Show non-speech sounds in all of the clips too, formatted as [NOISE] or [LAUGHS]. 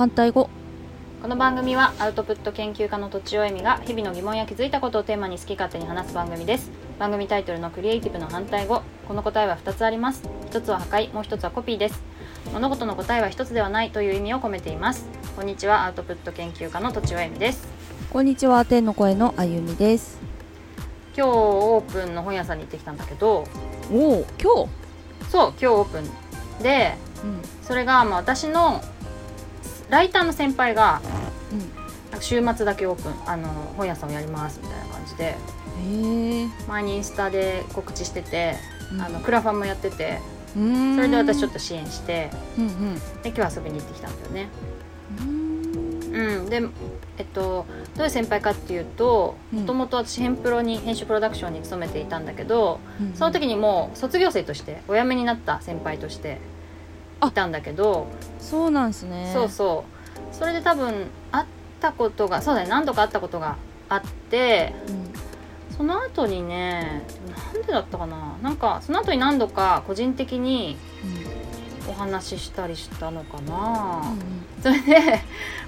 反対語。この番組はアウトプット研究家のとちおえみが日々の疑問や気づいたことをテーマに好き勝手に話す番組です。番組タイトルのクリエイティブの反対語。この答えは2つあります。1つは破壊。もう1つはコピーです。物事の答えは1つではないという意味を込めています。こんにちはアウトプット研究家のとちおえみです。こんにちは天の声のあゆみです。今日オープンの本屋さんに行ってきたんだけどおお今そう今日オープン。で日うん。それがまあ私のライターの先輩がうん。なんか週末だけオープンあの本屋さんをやりますみたいな感じで前にインスタで告知してて、うん。あのクラファンもやっててそれで私ちょっと支援してうんうん。で今日遊びに行ってきたんだよね。うーん。うん、でえっとどういう先輩かっていうとうん。もともと私編プロに編集プロダクションに勤めていたんだけどうんその時にもう卒業生としてお辞めになった先輩としていたんだけど。そうなんですね。そうそう。それで多分会ったことがそうだね。何度か会ったことがあってうん。その後にねなんでだったかな。なんかその後に何度か個人的にお話ししたりしたのかな、それで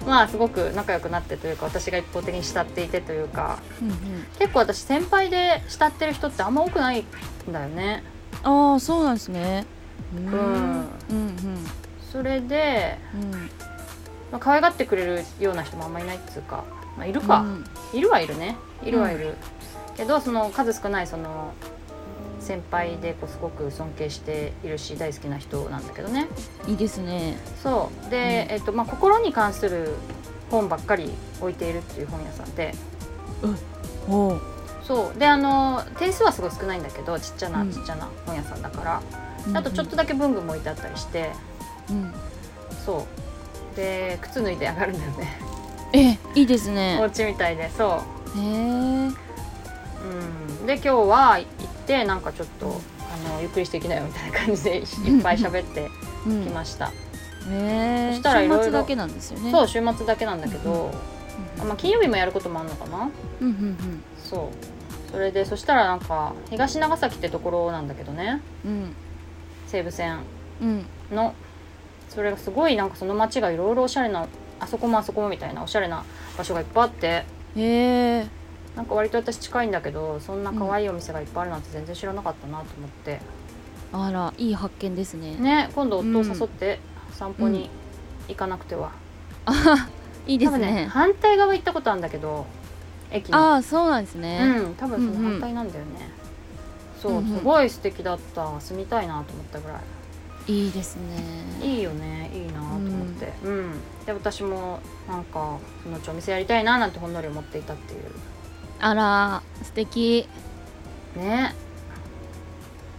まあすごく仲良くなってというか私が一方的に慕っていてというか。うんうん。結構私先輩で慕ってる人ってあんま多くないんだよね。ああそうなんですねうーんうんうん。それで、うん。うんまあ、可愛がってくれるような人もあんまいないっつうか、まあ、いるか、うん。いるはいるね。いるはいる、けどその数少ないその先輩でこうすごく尊敬しているし大好きな人なんだけどね。いいですね。そう。で、えっとまあ、心に関する本ばっかり置いているっていう本屋さんで。おおそう。であの点数はすごい少ないんだけどちっちゃなうん。ちっちゃな本屋さんだから、あとちょっとだけ文具も置いてあったりして。うん。そう。で靴脱いで上がるんだよね。えいいですおね家みたいでそう。へえ。うん、で今日は行ってなんかちょっとあのゆっくりしていきなよみたいな感じでいっぱい喋ってうん。きました、へえ。そしたらいろいろ週末だけなんですよね。そう週末だけなんだけど、あまあ、金曜日もやることもあるのかな。うんうん。そう。それでそしたらなんか東長崎ってところなんだけどね。うん西武線うん。のそれがすごいなんかその街がいろいろおしゃれなあそこもあそこもみたいなおしゃれな場所がいっぱいあってへえ。なんか割と私近いんだけどそんな可愛いお店がいっぱいあるなんて全然知らなかったなと思って、あらいい発見ですね。ね今度夫を誘って散歩に行かなくては、[LAUGHS] いいです多分ねね反対側行ったことあるんだけど駅の。ああそうなんですね。うん多分その反対なんだよね、そう、うんうんすごい素敵だった。住みたいなと思ったぐらい。いいですね。いいよね。いいなと思って。うん、で私もなんかそのうちお店やりたいななんてほんのり思っていたっていう。あら素敵。ね。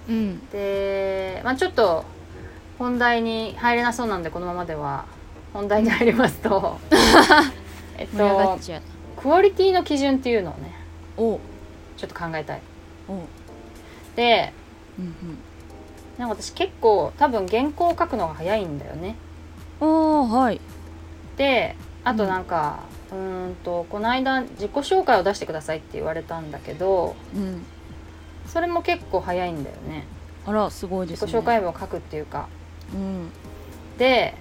うん。で、まあ、ちょっと本題に入れなそうなんでこのままでは。本題に入りますと。[LAUGHS] えっとクオリティの基準っていうのをねお。ちょっと考えたいおでうんなんか私結構多分原稿を書くのが早いんだよね。うんああはい。であとなんか、うーんとこの間自己紹介を出してくださいって言われたんだけどうん。それも結構早いんだよね。あらすごいですね。自己紹介文を書くっていうか。うん。で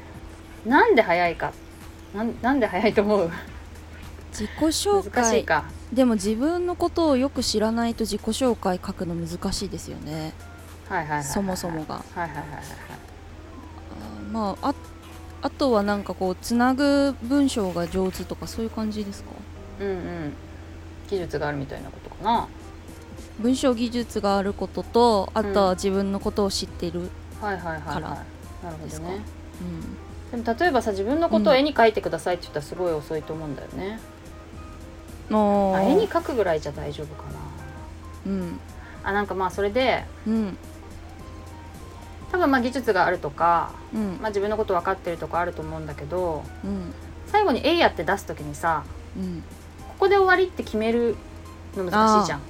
なんで早いかなんなんで早いと思う？自己紹介。難しいかでも自分のことをよく知らないと自己紹介書くの難しいですよね。そもそもが。はいはいはいはいあーまあああとはなんかこうつなぐ文章が上手とかそういう感じですか？うんうん。技術があるみたいなことかな。文章技術があることとあとうん。は自分のことを知ってる、はいはいはいはい。からなるほですか？どねうん。でも例えばさ自分のことを絵に描いてくださいって言ったらすごい遅いと思うんだよね、もうあ絵に描くぐらいじゃ大丈夫かな。うん。あなんかまあそれでうん。多分まあ技術があるとか、うん。まあ、自分のこと分かってるとかあると思うんだけどうん。最後に「えいや」って出す時にさうん。ここで終わりって決めるの難しいじゃん。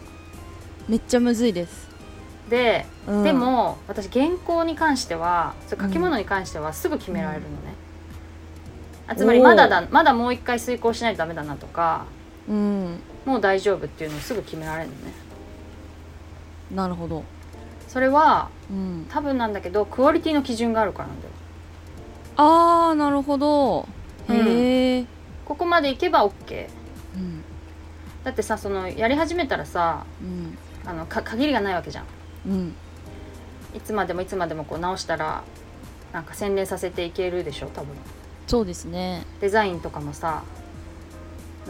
めっちゃむずいです、で、うん。でも私原稿に関してはそれ書き物に関してはすぐ決められるのね。あつまりまだだまだもう一回遂行しないとダメだなとかうん。もう大丈夫っていうのをすぐ決められるのね。なるほど。それはうん。多分なんだけどクオリティの基準があるからなんだよ。ああなるほど。へえ、ここまでいけば OK うん。だってさそのやり始めたらさうん。あのか限りがないわけじゃん。うん。いつまでもいつまでもこう直したらなんか洗練させていけるでしょ多分。そうですね。デザインとかもさ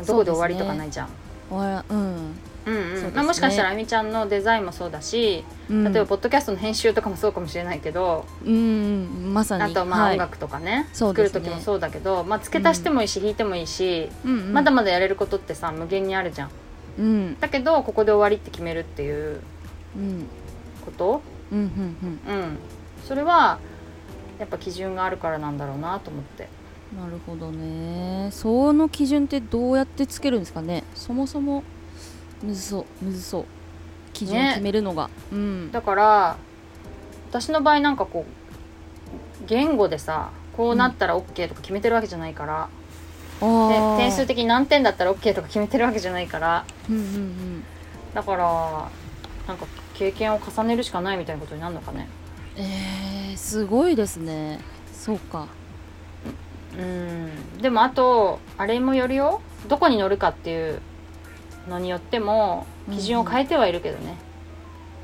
どこで終わりとかないじゃん。わらうん、うんうん。そうですね。まあ、もしかしたらあみちゃんのデザインもそうだし、うん、例えばポッドキャストの編集とかもそうかもしれないけど、うんうんまさに。あとまあはい。音楽とかね、そうですね。作る時もそうだけど、まあ、付け足してもいいし、弾いてもいいし、うんうん、まだまだやれることってさ無限にあるじゃん。うん。だけどここで終わりって決めるっていううん。ことうんうん。うん。それはやっぱ基準があるからなんだろうなと思って。うんなるほどね。その基準ってどうやってつけるんですかね。そもそもむずそう。むずそう。基準をね決めるのが、うん。だから私の場合なんかこう言語でさこうなったら OK とか決めてるわけじゃないから、であー。点数的に何点だったら OK とか決めてるわけじゃないから。うんうんうん。だからなんか経験を重ねるしかないみたいなことになるのかね。えー、すごいですね。そうかうん。でもあとあれもよるよ。どこに乗るかっていうのによっても基準を変えてはいるけどね、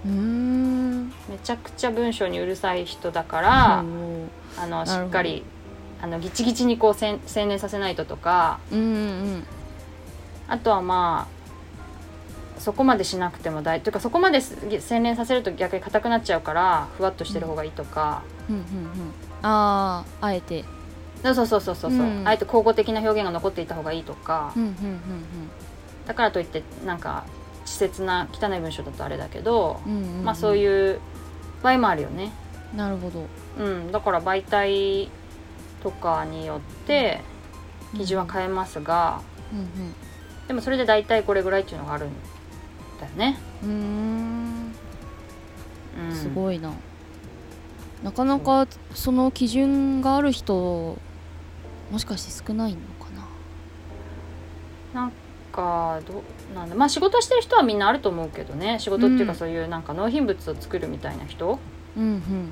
うーん。めちゃくちゃ文章にうるさい人だから、うんあのしっかりあのギチギチにこうせん洗練させないととかうんうんあとはまあそこまでしなくても大というかそこまです洗練させると逆に硬くなっちゃうからふわっとしてる方がいいとか、うんうんうん。あああえてそうそうそうそうそう、うん。あえて口語的な表現が残っていた方がいいとか、うんうんうんだからといってなんか稚拙な汚い文章だとあれだけど、うんうんうん。まあそうういう場合もあるよね。なるほど。うん、だから媒体とかによって基準は変えますが、うんでもそれで大体これぐらいっていうのがあるんだよね。うん、すごいな、なかなかその基準がある人もしかして少ないのかな？なんかどうなんだ？まあ仕事してる人はみんなあると思うけどね。仕事っていううんかそういうなんか納品物を作るみたいな人うん。うんうん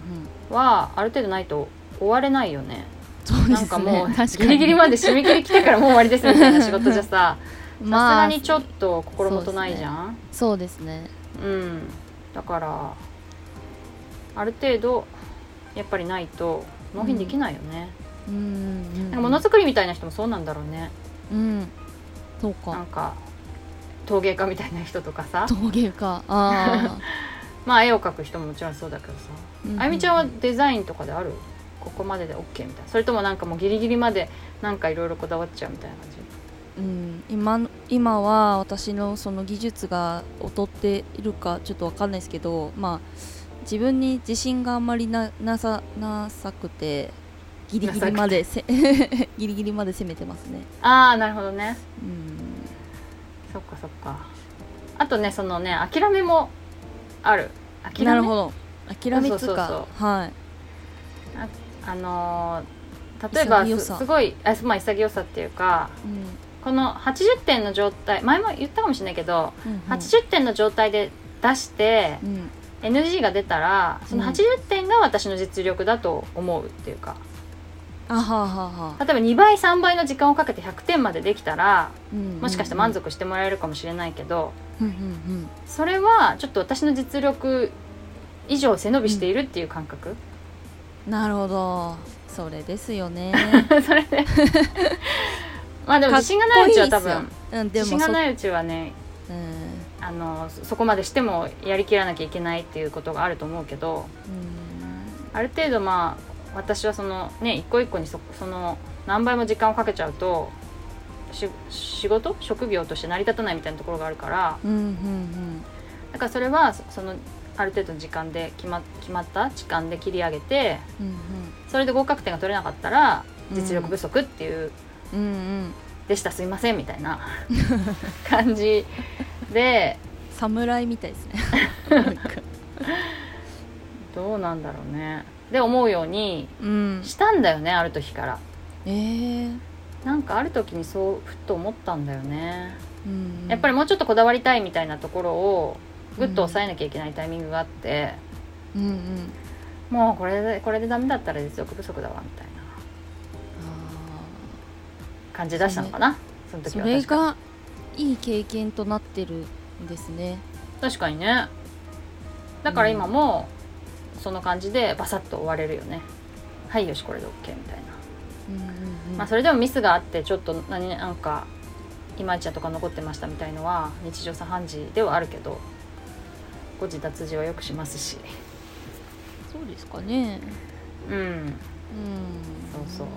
はある程度ないと終われないよね。そうですね。なんかもうギリギリまで締め切り来てからもう終わりですみたいな仕事じゃさ。[LAUGHS] さすまあがにちょっと心もとないじゃん。そうですね。うん、だからある程度やっぱりないと納品できないよね、うんうんものづくりみたいな人もそうなんだろうね。うん。そうか。なんか陶芸家みたいな人とかさ。陶芸家。あ [LAUGHS] まあ絵を描く人ももちろんそうだけどさ、ああゆみちゃんはデザインとかである？ここまでで OK みたいな。それともなんかもうギリギリまでなんかいろいろこだわっちゃうみたいな感じ？うん、今の今は私のその技術が劣っているかちょっとわかんないですけどまあ自分に自信があんまりななさなさくてギリギリまでせ [LAUGHS] ギリギリまで攻めてますね。ああなるほどね。うん。そっかそっか。あとねそのね諦めもある。諦め？なるほど。諦めつそうそうかそう。はい。あのー例えばすすごいあまあ潔さっていうかうん。この80点の状態前も言ったかもしれないけど、うんうん。80点の状態で出してうん。NG が出たらそのうん。80点が私の実力だと思うっていうか、あはあはあはあ。例えば2倍3倍の時間をかけて100点までできたらうんもしかして満足してもらえるかもしれないけど、うんうんそれはちょっと私の実力以上背伸びしているっていう感覚、うんなるほど。それですよね。[LAUGHS] それで？[LAUGHS] まあでも自信がないうちは多分うんで自もそ信がないうちはねうん。あのそそこまでしてもやりきらなきゃいけないっていうことがあると思うけどうん。ある程度まあ私はそのね一個一個にそその何倍も時間をかけちゃうとし仕事？職業として成り立たないみたいなところがあるから。うんうんだからそれはそそのある程度の時間で決ま決まった時間で切り上げてうんうん。それで合格点が取れなかったら実力不足っていう、うんうん。でした。すいませんみたいな。感じで。[LAUGHS] 侍みたいですね。[LAUGHS] どうなんだろうねで思うようにうん。したんだよねある時から。えー。なんかある時にそうふっと思ったんだよね。うんやっぱりもうちょっとこだわりたいみたいなところをぐっと抑えなきゃいけないタイミングがあって、うんうん。もうこれでこれでダメだったら実力不足だわみたいな。感じ出したのかなその時そは確か。れがいい経験となってるんですね。確かにね。だから今もその感じでバサッと終われるよね。はいよしこれで OK みたいな、うんうんうん。まあそれでもミスがあってちょっと何なんかいまいちゃとか残ってましたみたいのは日常茶飯事ではあるけど誤字脱字はよくしますし。そうですかね。うん。うん。そうそう。な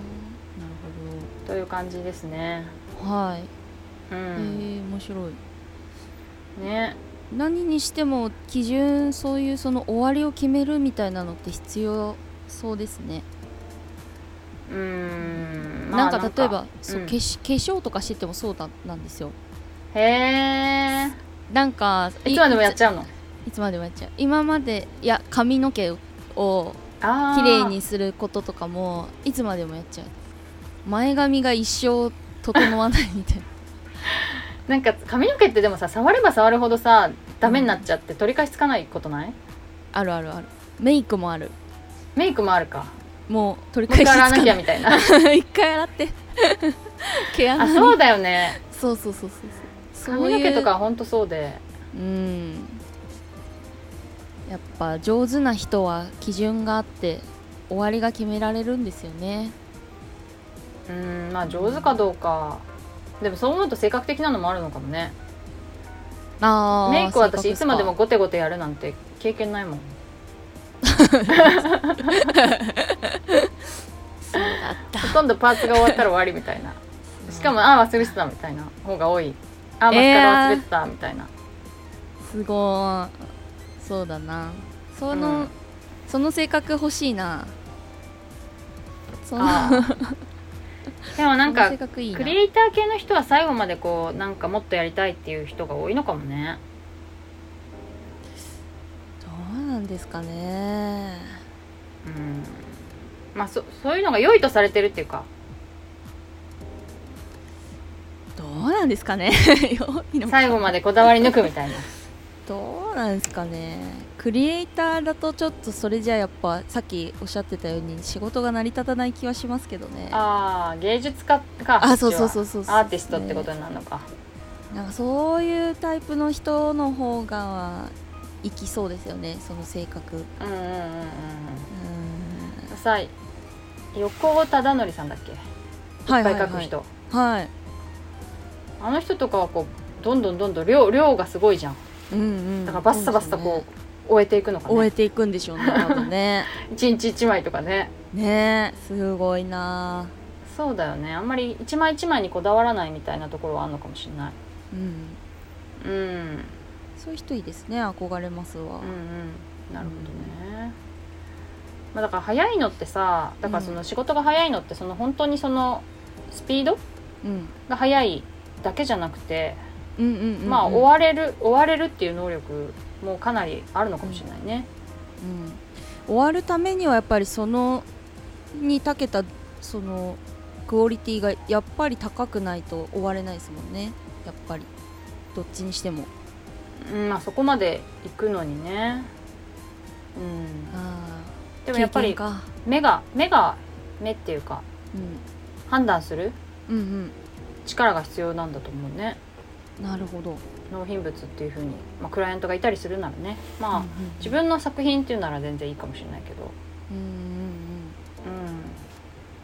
という感じですね。るほどはい、うへん、え面白い。ね何にしても基準そういうその終わりを決めるみたいなのって必要そうですね、うん、まあなんか例えばそう、うん化粧化粧とかしててもそうだなんですよ。へえなんかいつまでもやっちゃうの？いつまでもやっちゃう。今までいや髪の毛をあ綺麗にすることとかもいつまでもやっちゃう。前髪が一生整わないみたいななんか髪の毛ってでもさ触れば触るほどさダメになっちゃって取り返しつかないことない？あるあるある。メイクもある。メイクもあるか。もう取り返し回洗わなきゃつみたいな。[LAUGHS] 一回洗って。[LAUGHS] 毛穴に。あそうだよね。そうそうそうそうそう。髪の毛とかほんとそうで。うん。やっぱ上手な人は基準があって終わりが決められるんですよね。うんまあ上手かどうかでもそう思うと性格的なのもあるのかもね。あーメイクは私いつまでもゴテゴテやるなんて経験ないもん。そうだった。ほとんどパーツが終わったら終わりみたいな。しかもあー忘れてたみたいな方が多い。あーマスカラ忘れてたみたいな、すごい。そうだな。その、うん。その性格欲しいな。そのあー [LAUGHS] でもなんかクリエイター系の人は最後までこうなんかもっとやりたいっていう人が多いのかもね。どうなんですかね。うん。まあそそういうのが良いとされてるっていうか。どうなんですかね。[LAUGHS] 良いのか。最後までこだわり抜くみたいな。どうなんですかねクリエイターだとちょっとそれじゃやっぱさっきおっしゃってたように仕事が成り立たない気はしますけどね。ああ芸術家かあそうそうそうそうアーティストってことになるのか、なんかそういうタイプの人の方がいきそうですよねその性格。ううんうんうんうん。うん。さ横尾忠則さんだっけ？いっぱい書く人、はい。あの人とかはこうどんどんどんどん量量がすごいじゃん。うんうん。だからバッサバッサこう終えていくのかね。終えていくんでしょうね多分ね。[LAUGHS] 一日一枚とかね。ねえすごいな。そうだよね。あんまり一枚一枚にこだわらないみたいなところはあるのかもしれない。うん。うん。そういう人いいですね憧れますわ。うんうん。なるほどね、まあ、だから早いのってさだからその仕事が早いのってその本当にそのスピードうん。が早いだけじゃなくて、うんうんうんうん。まあ追われる追われるっていう能力もかなりあるのかもしれないね、うん、終わるためにはやっぱりそのに長けたそのクオリティがやっぱり高くないと終われないですもんね。やっぱり。どっちにしても。うんまあそこまで行くのにね。うん。あでもやっぱり目が目が目っていうかうん。判断するうん力が必要なんだと思うね。うんなるほど、納品物っていうふうに、まあ、クライアントがいたりするならね。まあ、うんうん自分の作品っていうなら全然いいかもしれないけど。うんうんうん。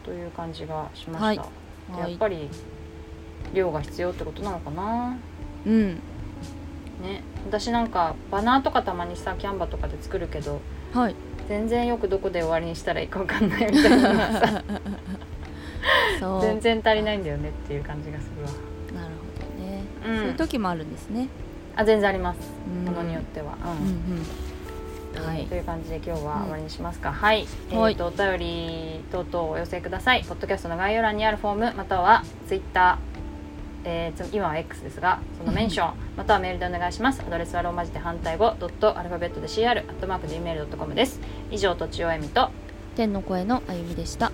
という感じがしまはいした、うんはい。やっぱり量が必要ってことなのかな。うん。ね。私なんかバナーとかたまにさキャンバとかで作るけどはい。全然よくどこで終わりにしたらいいか分かんないみたいなさ。[LAUGHS] [LAUGHS] 全然足りないんだよねっていう感じがするわ。なるほどそういう時もあるんですね。あ全然あります。うん。ものによっては。うん。うんはい。という感じで今日は終わりにしますか、はい、えはい。ー、とお便り等々お寄せください。ポッドキャストの概要欄にあるフォームまたはツイッターえーつ今は X ですがそのメンションまたはメールでお願いします。アドレスはローマ字で反対語ドットアルファベットで CR アットマーク Gmail.com です。以上とちおえみと天の声のあゆみでした